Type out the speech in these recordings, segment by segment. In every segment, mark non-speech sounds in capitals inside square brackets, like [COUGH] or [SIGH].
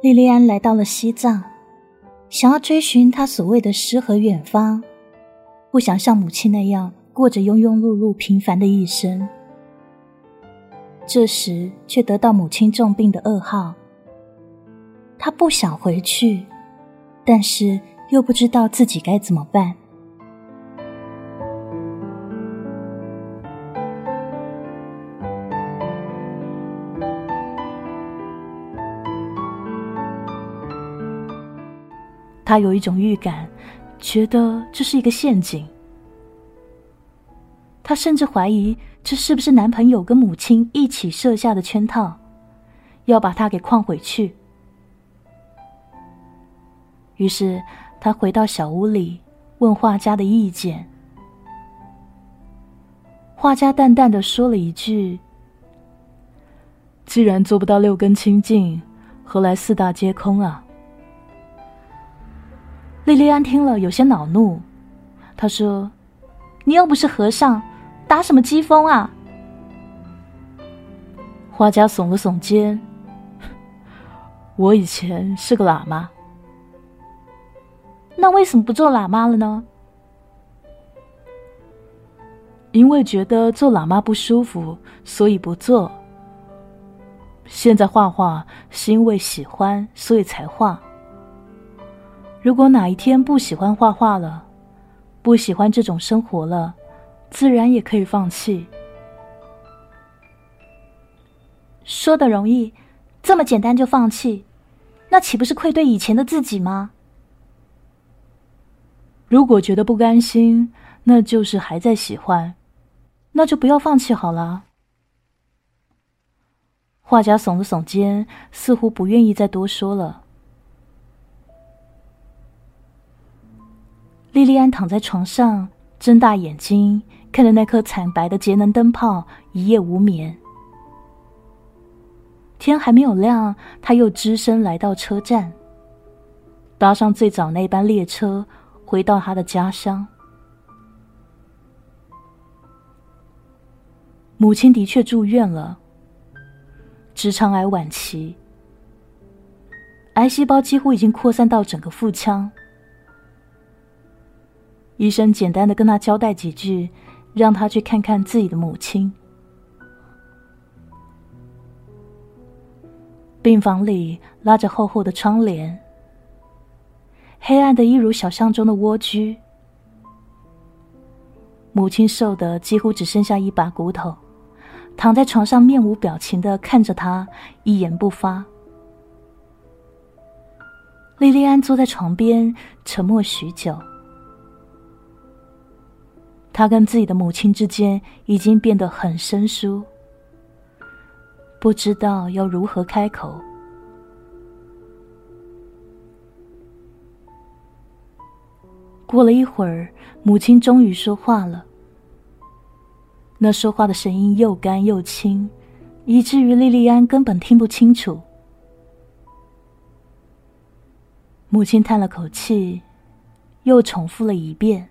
莉莉安来到了西藏，想要追寻她所谓的诗和远方，不想像母亲那样过着庸庸碌碌、平凡的一生。这时，却得到母亲重病的噩耗。她不想回去，但是又不知道自己该怎么办。他有一种预感，觉得这是一个陷阱。他甚至怀疑这是不是男朋友跟母亲一起设下的圈套，要把他给诓回去。于是他回到小屋里，问画家的意见。画家淡淡的说了一句：“既然做不到六根清净，何来四大皆空啊？”莉莉安听了有些恼怒，她说：“你又不是和尚，打什么机锋啊？”画家耸了耸肩：“ [LAUGHS] 我以前是个喇嘛，那为什么不做喇嘛了呢？”因为觉得做喇嘛不舒服，所以不做。现在画画是因为喜欢，所以才画。如果哪一天不喜欢画画了，不喜欢这种生活了，自然也可以放弃。说的容易，这么简单就放弃，那岂不是愧对以前的自己吗？如果觉得不甘心，那就是还在喜欢，那就不要放弃好了。画家耸了耸肩，似乎不愿意再多说了。莉莉安躺在床上，睁大眼睛看着那颗惨白的节能灯泡，一夜无眠。天还没有亮，他又只身来到车站，搭上最早那班列车，回到他的家乡。母亲的确住院了，直肠癌晚期，癌细胞几乎已经扩散到整个腹腔。医生简单的跟他交代几句，让他去看看自己的母亲。病房里拉着厚厚的窗帘，黑暗的一如小巷中的蜗居。母亲瘦的几乎只剩下一把骨头，躺在床上面无表情的看着他，一言不发。莉莉安坐在床边，沉默许久。他跟自己的母亲之间已经变得很生疏，不知道要如何开口。过了一会儿，母亲终于说话了。那说话的声音又干又轻，以至于莉莉安根本听不清楚。母亲叹了口气，又重复了一遍。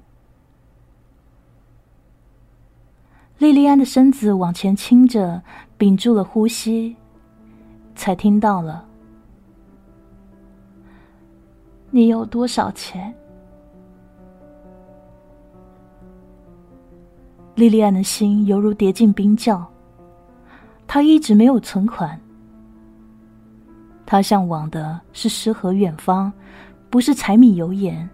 莉莉安的身子往前倾着，屏住了呼吸，才听到了：“你有多少钱？”莉莉安的心犹如跌进冰窖。她一直没有存款，她向往的是诗和远方，不是柴米油盐。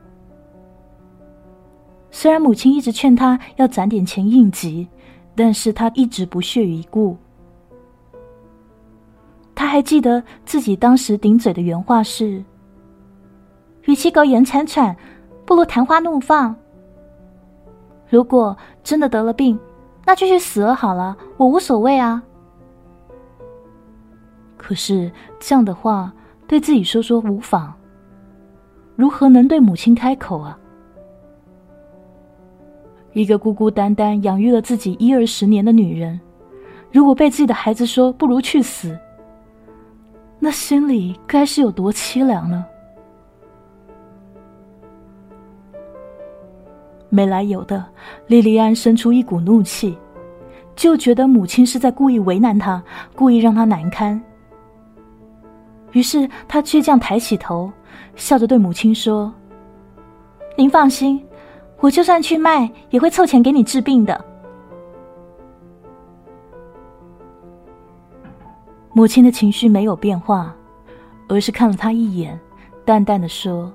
虽然母亲一直劝她要攒点钱应急。但是他一直不屑一顾。他还记得自己当时顶嘴的原话是：“与其苟延残喘，不如昙花怒放。如果真的得了病，那就去死了好了，我无所谓啊。”可是这样的话对自己说说无妨，如何能对母亲开口啊？一个孤孤单单养育了自己一二十年的女人，如果被自己的孩子说不如去死，那心里该是有多凄凉呢？没来由的，莉莉安生出一股怒气，就觉得母亲是在故意为难她，故意让她难堪。于是他倔强抬起头，笑着对母亲说：“您放心，我就算去卖，也会凑钱给你治病的。”母亲的情绪没有变化，而是看了他一眼，淡淡的说：“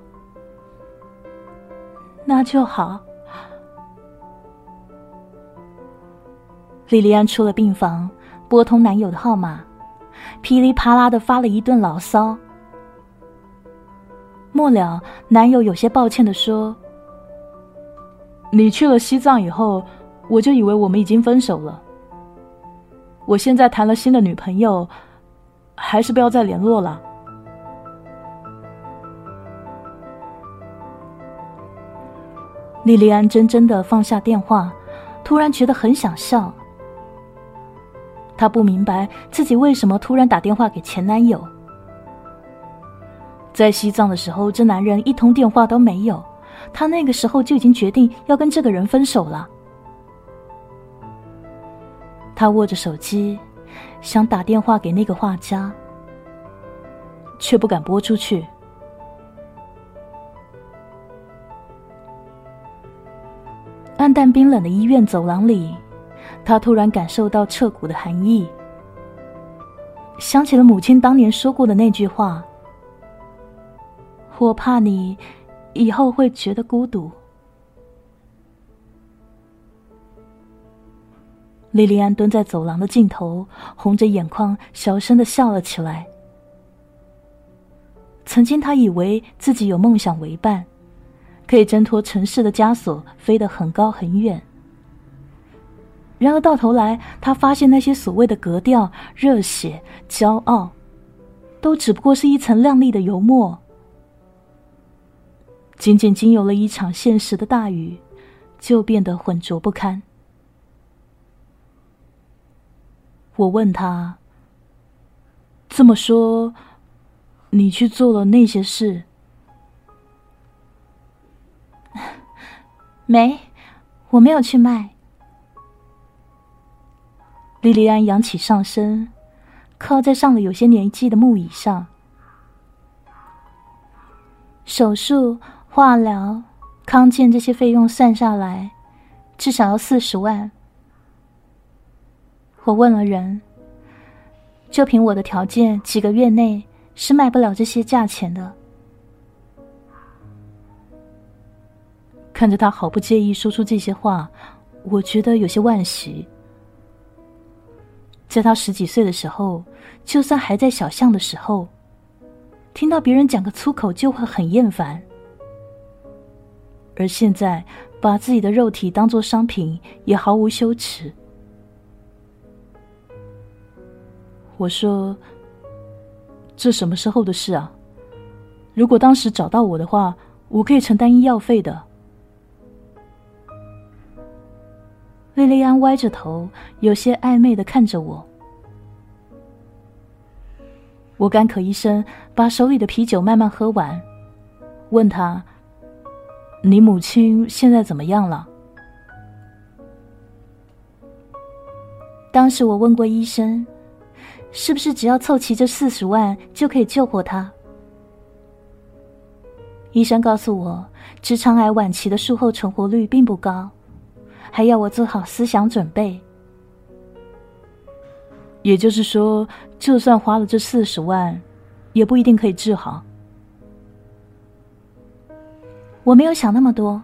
那就好。”莉莉安出了病房，拨通男友的号码。噼里啪啦的发了一顿牢骚，末了，男友有些抱歉的说：“你去了西藏以后，我就以为我们已经分手了。我现在谈了新的女朋友，还是不要再联络了。”莉莉安真真的放下电话，突然觉得很想笑。她不明白自己为什么突然打电话给前男友。在西藏的时候，这男人一通电话都没有，他那个时候就已经决定要跟这个人分手了。他握着手机，想打电话给那个画家，却不敢拨出去。暗淡冰冷的医院走廊里。他突然感受到彻骨的寒意，想起了母亲当年说过的那句话：“我怕你以后会觉得孤独。”莉莉安蹲在走廊的尽头，红着眼眶，小声的笑了起来。曾经，她以为自己有梦想为伴，可以挣脱城市的枷锁，飞得很高很远。然而到头来，她发现那些所谓的格调、热血、骄傲，都只不过是一层亮丽的油墨。仅仅经有了一场现实的大雨，就变得浑浊不堪。我问他：“这么说，你去做了那些事？” [LAUGHS] 没，我没有去卖。莉莉安扬起上身，靠在上了有些年纪的木椅上。手术、化疗、康健这些费用算下来，至少要四十万。我问了人，就凭我的条件，几个月内是卖不了这些价钱的。看着他毫不介意说出这些话，我觉得有些惋惜。在他十几岁的时候，就算还在小巷的时候，听到别人讲个粗口就会很厌烦。而现在，把自己的肉体当做商品也毫无羞耻。我说：“这什么时候的事啊？如果当时找到我的话，我可以承担医药费的。”莉莉安歪着头，有些暧昧的看着我。我干咳一声，把手里的啤酒慢慢喝完，问他：“你母亲现在怎么样了？”当时我问过医生，是不是只要凑齐这四十万就可以救活他？医生告诉我，直肠癌晚期的术后存活率并不高。还要我做好思想准备，也就是说，就算花了这四十万，也不一定可以治好。我没有想那么多，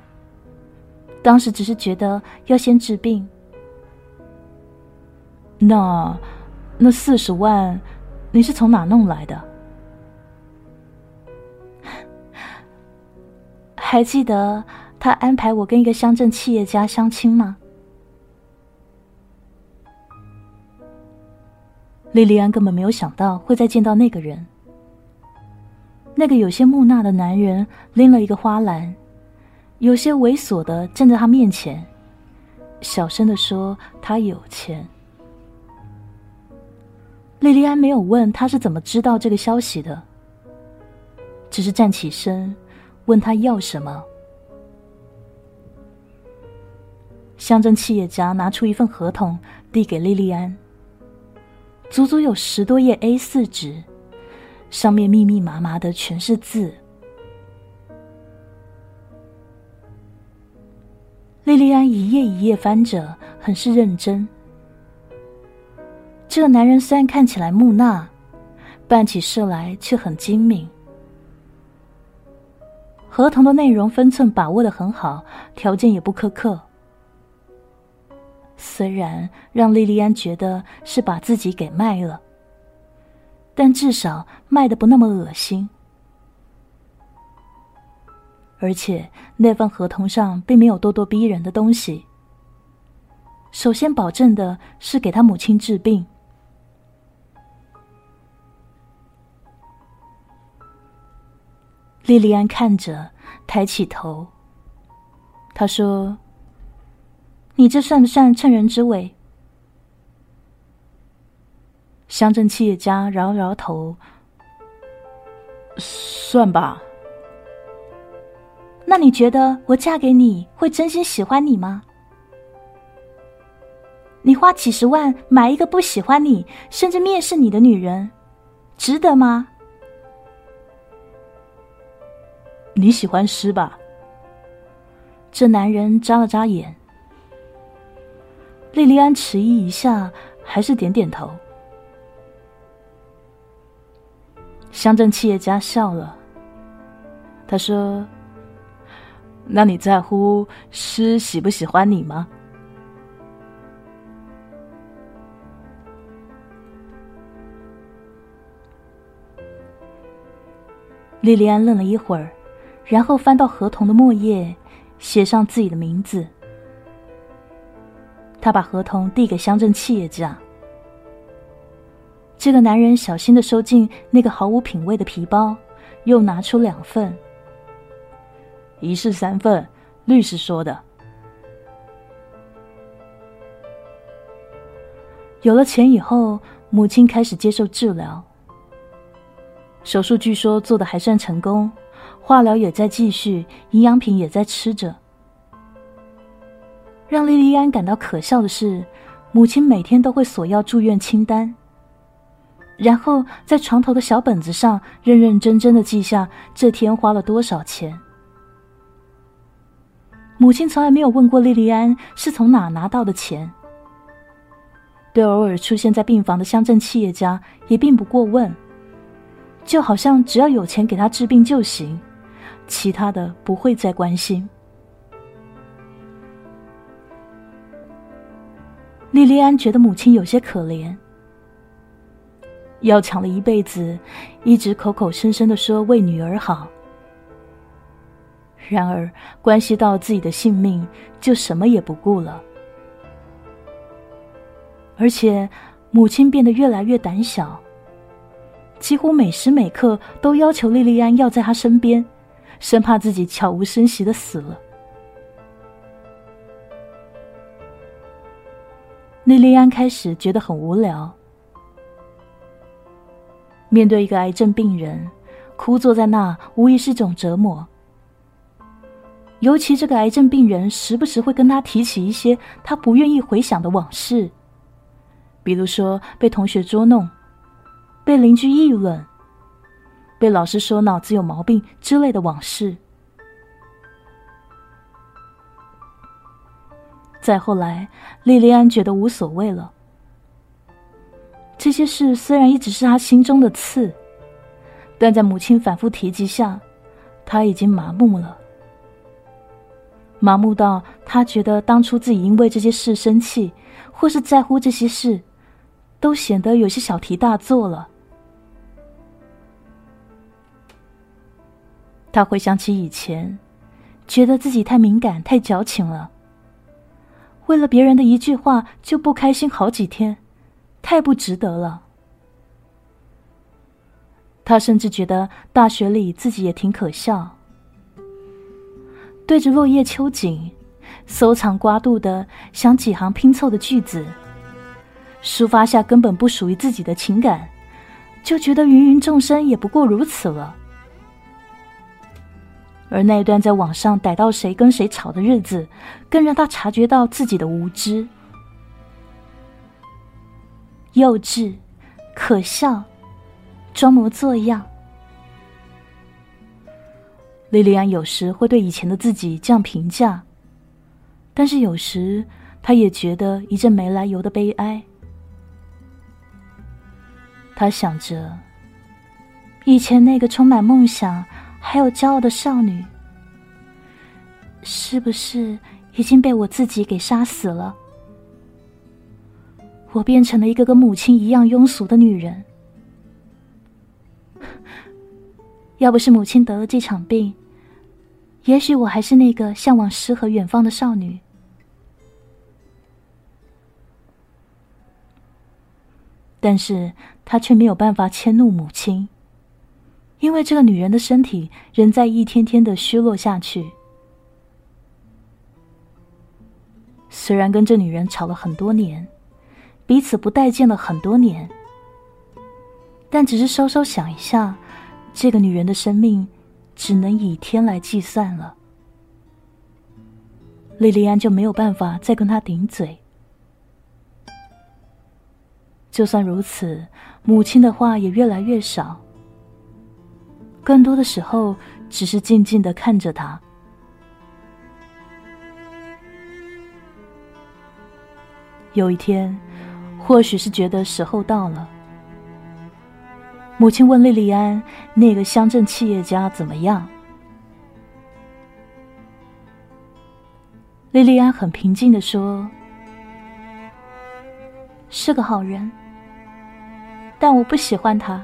当时只是觉得要先治病。那，那四十万，你是从哪弄来的？[LAUGHS] 还记得？他安排我跟一个乡镇企业家相亲吗？莉莉安根本没有想到会再见到那个人。那个有些木讷的男人拎了一个花篮，有些猥琐的站在他面前，小声的说：“他有钱。”莉莉安没有问他是怎么知道这个消息的，只是站起身问他要什么。乡镇企业家拿出一份合同，递给莉莉安。足足有十多页 A 四纸，上面密密麻麻的全是字。莉莉安一页一页翻着，很是认真。这个男人虽然看起来木讷，办起事来却很精明。合同的内容分寸把握的很好，条件也不苛刻。虽然让莉莉安觉得是把自己给卖了，但至少卖的不那么恶心。而且那份合同上并没有咄咄逼人的东西。首先保证的是给他母亲治病。莉莉安看着，抬起头。他说：“你这算不算趁人之危？”乡镇企业家摇摇头：“算吧。”那你觉得我嫁给你会真心喜欢你吗？你花几十万买一个不喜欢你甚至蔑视你的女人，值得吗？你喜欢诗吧？这男人眨了眨眼。莉莉安迟疑一下，还是点点头。乡镇企业家笑了，他说。那你在乎诗喜不喜欢你吗？莉莉安愣了一会儿，然后翻到合同的末页，写上自己的名字。他把合同递给乡镇企业家。这个男人小心的收进那个毫无品味的皮包，又拿出两份。一式三份，律师说的。有了钱以后，母亲开始接受治疗。手术据说做的还算成功，化疗也在继续，营养品也在吃着。让莉莉安感到可笑的是，母亲每天都会索要住院清单，然后在床头的小本子上认认真真的记下这天花了多少钱。母亲从来没有问过莉莉安是从哪拿到的钱，对偶尔出现在病房的乡镇企业家也并不过问，就好像只要有钱给他治病就行，其他的不会再关心。莉莉安觉得母亲有些可怜，要抢了一辈子，一直口口声声的说为女儿好。然而，关系到自己的性命，就什么也不顾了。而且，母亲变得越来越胆小，几乎每时每刻都要求莉莉安要在她身边，生怕自己悄无声息的死了。莉莉安开始觉得很无聊，面对一个癌症病人，枯坐在那，无疑是种折磨。尤其这个癌症病人时不时会跟他提起一些他不愿意回想的往事，比如说被同学捉弄、被邻居议论、被老师说脑子有毛病之类的往事。再后来，莉莉安觉得无所谓了。这些事虽然一直是他心中的刺，但在母亲反复提及下，他已经麻木了。麻木到他觉得当初自己因为这些事生气，或是在乎这些事，都显得有些小题大做了。他回想起以前，觉得自己太敏感、太矫情了，为了别人的一句话就不开心好几天，太不值得了。他甚至觉得大学里自己也挺可笑。对着落叶秋景，搜肠刮肚的想几行拼凑的句子，抒发下根本不属于自己的情感，就觉得芸芸众生也不过如此了。而那段在网上逮到谁跟谁吵的日子，更让他察觉到自己的无知、幼稚、可笑、装模作样。莉莉安有时会对以前的自己这样评价，但是有时她也觉得一阵没来由的悲哀。她想着，以前那个充满梦想还有骄傲的少女，是不是已经被我自己给杀死了？我变成了一个跟母亲一样庸俗的女人。要不是母亲得了这场病，也许我还是那个向往诗和远方的少女。但是他却没有办法迁怒母亲，因为这个女人的身体仍在一天天的虚弱下去。虽然跟这女人吵了很多年，彼此不待见了很多年，但只是稍稍想一下。这个女人的生命只能以天来计算了，莉莉安就没有办法再跟他顶嘴。就算如此，母亲的话也越来越少，更多的时候只是静静的看着他。有一天，或许是觉得时候到了。母亲问莉莉安：“那个乡镇企业家怎么样？”莉莉安很平静的说：“是个好人，但我不喜欢他。”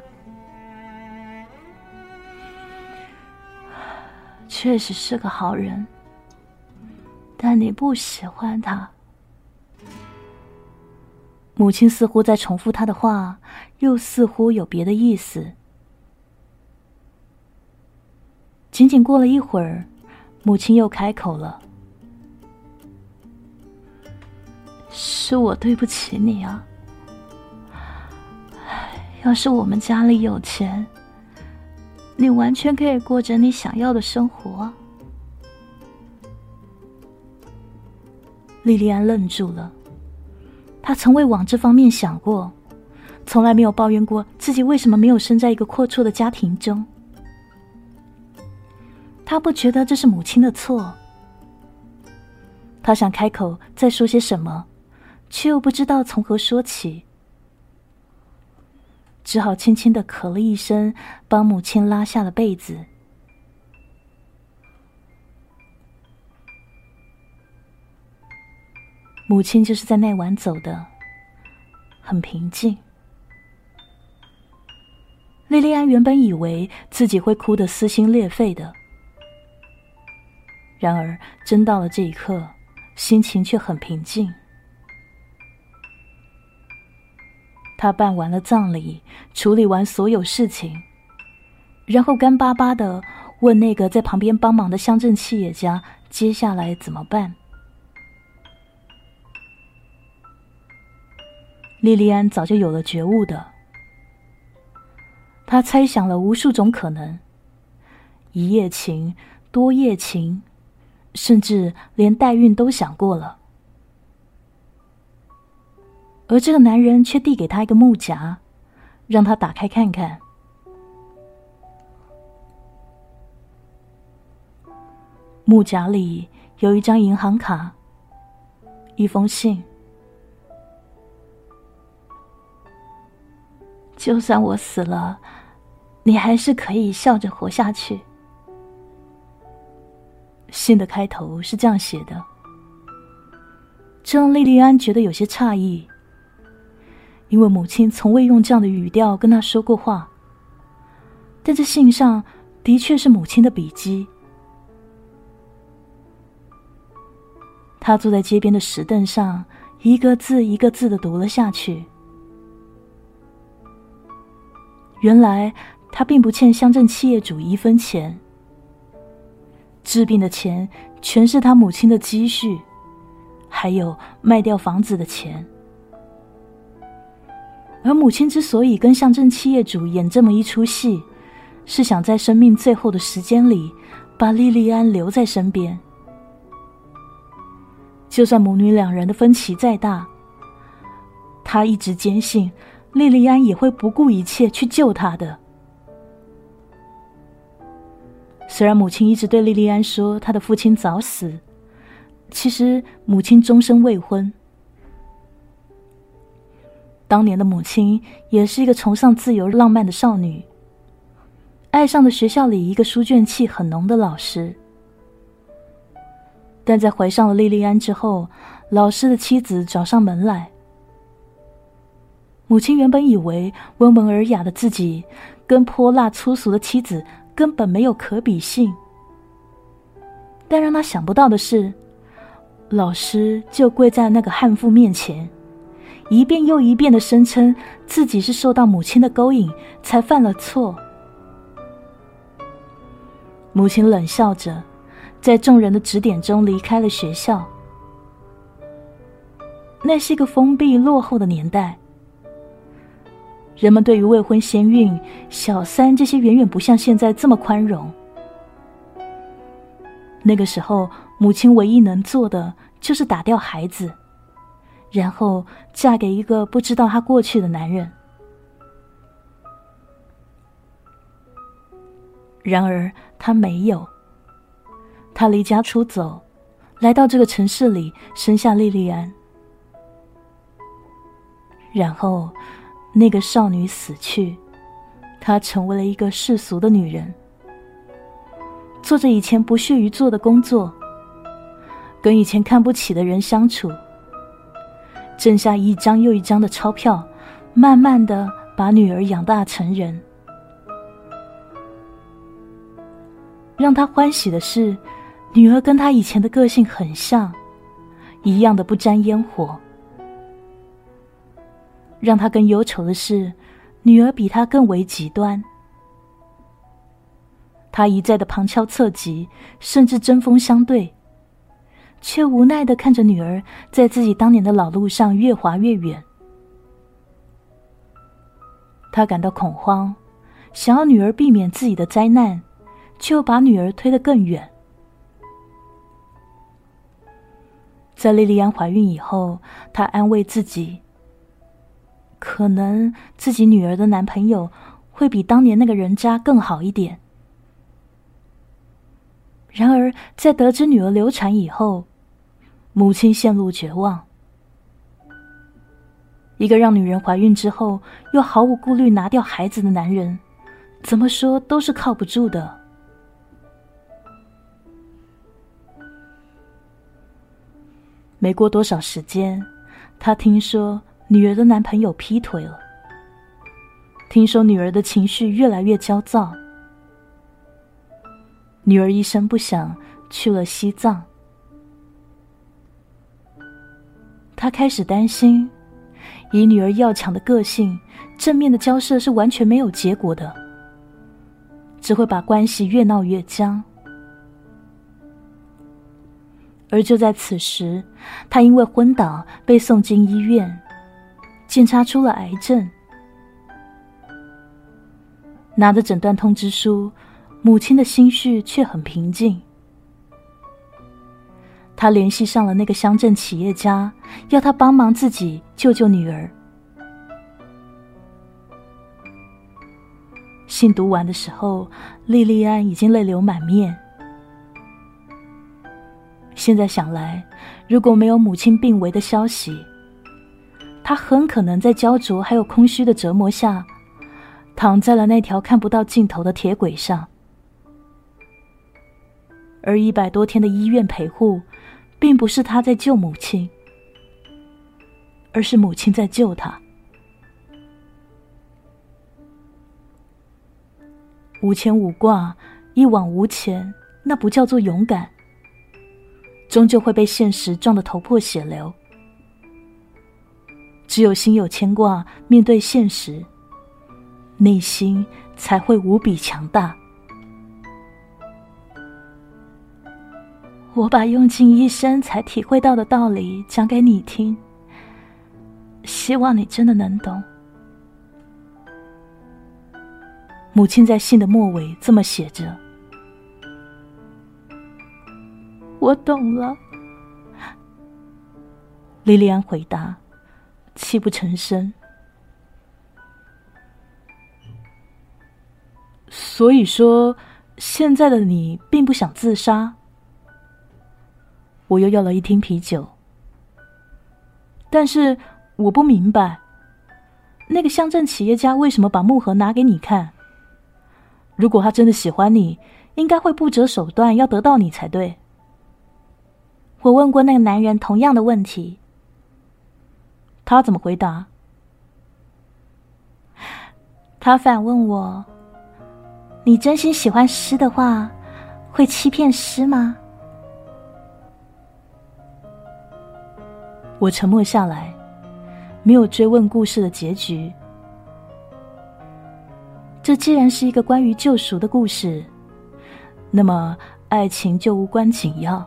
确实是个好人，但你不喜欢他。母亲似乎在重复他的话，又似乎有别的意思。仅仅过了一会儿，母亲又开口了：“是我对不起你啊！要是我们家里有钱，你完全可以过着你想要的生活。”莉莉安愣住了。他从未往这方面想过，从来没有抱怨过自己为什么没有生在一个阔绰的家庭中。他不觉得这是母亲的错。他想开口再说些什么，却又不知道从何说起，只好轻轻的咳了一声，帮母亲拉下了被子。母亲就是在那晚走的，很平静。莉莉安原本以为自己会哭得撕心裂肺的，然而真到了这一刻，心情却很平静。他办完了葬礼，处理完所有事情，然后干巴巴的问那个在旁边帮忙的乡镇企业家：“接下来怎么办？”莉莉安早就有了觉悟的，她猜想了无数种可能：一夜情、多夜情，甚至连代孕都想过了。而这个男人却递给她一个木夹，让她打开看看。木夹里有一张银行卡，一封信。就算我死了，你还是可以笑着活下去。信的开头是这样写的，这让莉莉安觉得有些诧异，因为母亲从未用这样的语调跟她说过话。但这信上的确是母亲的笔迹。他坐在街边的石凳上，一个字一个字的读了下去。原来他并不欠乡镇企业主一分钱，治病的钱全是他母亲的积蓄，还有卖掉房子的钱。而母亲之所以跟乡镇企业主演这么一出戏，是想在生命最后的时间里，把莉莉安留在身边。就算母女两人的分歧再大，他一直坚信。莉莉安也会不顾一切去救他的。虽然母亲一直对莉莉安说她的父亲早死，其实母亲终身未婚。当年的母亲也是一个崇尚自由浪漫的少女，爱上了学校里一个书卷气很浓的老师。但在怀上了莉莉安之后，老师的妻子找上门来。母亲原本以为温文尔雅的自己跟泼辣粗俗的妻子根本没有可比性，但让她想不到的是，老师就跪在那个悍妇面前。一遍又一遍的声称自己是受到母亲的勾引才犯了错。母亲冷笑着，在众人的指点中离开了学校。那是一个封闭落后的年代，人们对于未婚先孕、小三这些远远不像现在这么宽容。那个时候，母亲唯一能做的就是打掉孩子。然后嫁给一个不知道她过去的男人。然而她没有，她离家出走，来到这个城市里，生下莉莉安。然后，那个少女死去，她成为了一个世俗的女人，做着以前不屑于做的工作，跟以前看不起的人相处。挣下一张又一张的钞票，慢慢的把女儿养大成人。让他欢喜的是，女儿跟他以前的个性很像，一样的不沾烟火。让他更忧愁的是，女儿比他更为极端。他一再的旁敲侧击，甚至针锋相对。却无奈的看着女儿在自己当年的老路上越滑越远，他感到恐慌，想要女儿避免自己的灾难，却又把女儿推得更远。在莉莉安怀孕以后，他安慰自己，可能自己女儿的男朋友会比当年那个人渣更好一点。然而，在得知女儿流产以后，母亲陷入绝望。一个让女人怀孕之后又毫无顾虑拿掉孩子的男人，怎么说都是靠不住的。没过多少时间，他听说女儿的男朋友劈腿了。听说女儿的情绪越来越焦躁，女儿一声不响去了西藏。他开始担心，以女儿要强的个性，正面的交涉是完全没有结果的，只会把关系越闹越僵。而就在此时，他因为昏倒被送进医院，检查出了癌症。拿着诊断通知书，母亲的心绪却很平静。他联系上了那个乡镇企业家，要他帮忙自己救救女儿。信读完的时候，莉莉安已经泪流满面。现在想来，如果没有母亲病危的消息，他很可能在焦灼还有空虚的折磨下，躺在了那条看不到尽头的铁轨上。而一百多天的医院陪护。并不是他在救母亲，而是母亲在救他。无牵无挂，一往无前，那不叫做勇敢，终究会被现实撞得头破血流。只有心有牵挂，面对现实，内心才会无比强大。我把用尽一生才体会到的道理讲给你听，希望你真的能懂。母亲在信的末尾这么写着：“我懂了。”莉莉安回答，泣不成声。所以说，现在的你并不想自杀。我又要了一听啤酒，但是我不明白，那个乡镇企业家为什么把木盒拿给你看？如果他真的喜欢你，应该会不择手段要得到你才对。我问过那个男人同样的问题，他怎么回答？他反问我：“你真心喜欢诗的话，会欺骗诗吗？”我沉默下来，没有追问故事的结局。这既然是一个关于救赎的故事，那么爱情就无关紧要。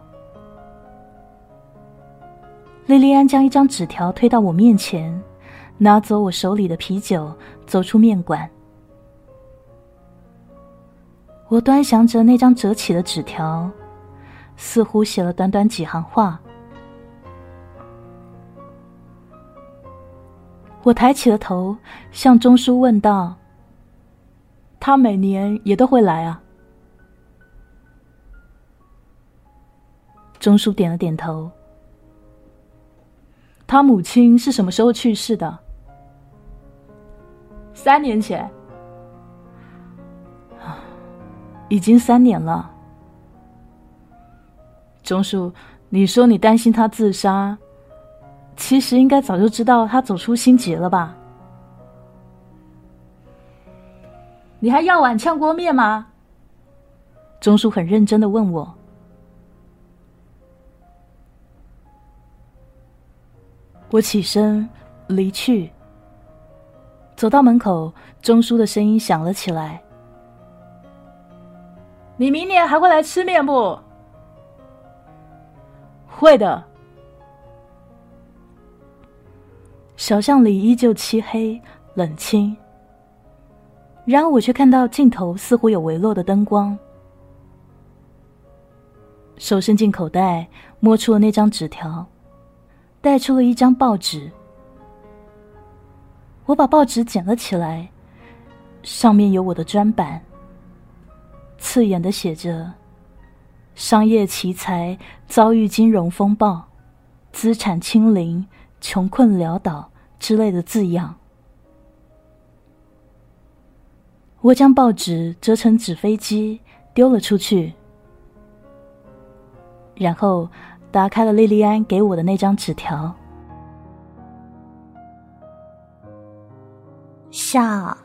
莉莉安将一张纸条推到我面前，拿走我手里的啤酒，走出面馆。我端详着那张折起的纸条，似乎写了短短几行话。我抬起了头，向钟叔问道：“他每年也都会来啊？”钟叔点了点头。他母亲是什么时候去世的？三年前。已经三年了。钟叔，你说你担心他自杀。其实应该早就知道他走出心结了吧？你还要碗炝锅面吗？钟叔很认真的问我。我起身离去，走到门口，钟叔的声音响了起来：“你明年还会来吃面不？”“会的。”小巷里依旧漆黑冷清，然而我却看到尽头似乎有微弱的灯光。手伸进口袋，摸出了那张纸条，带出了一张报纸。我把报纸捡了起来，上面有我的专版，刺眼的写着：“商业奇才遭遇金融风暴，资产清零，穷困潦倒。”之类的字样，我将报纸折成纸飞机丢了出去，然后打开了莉莉安给我的那张纸条。下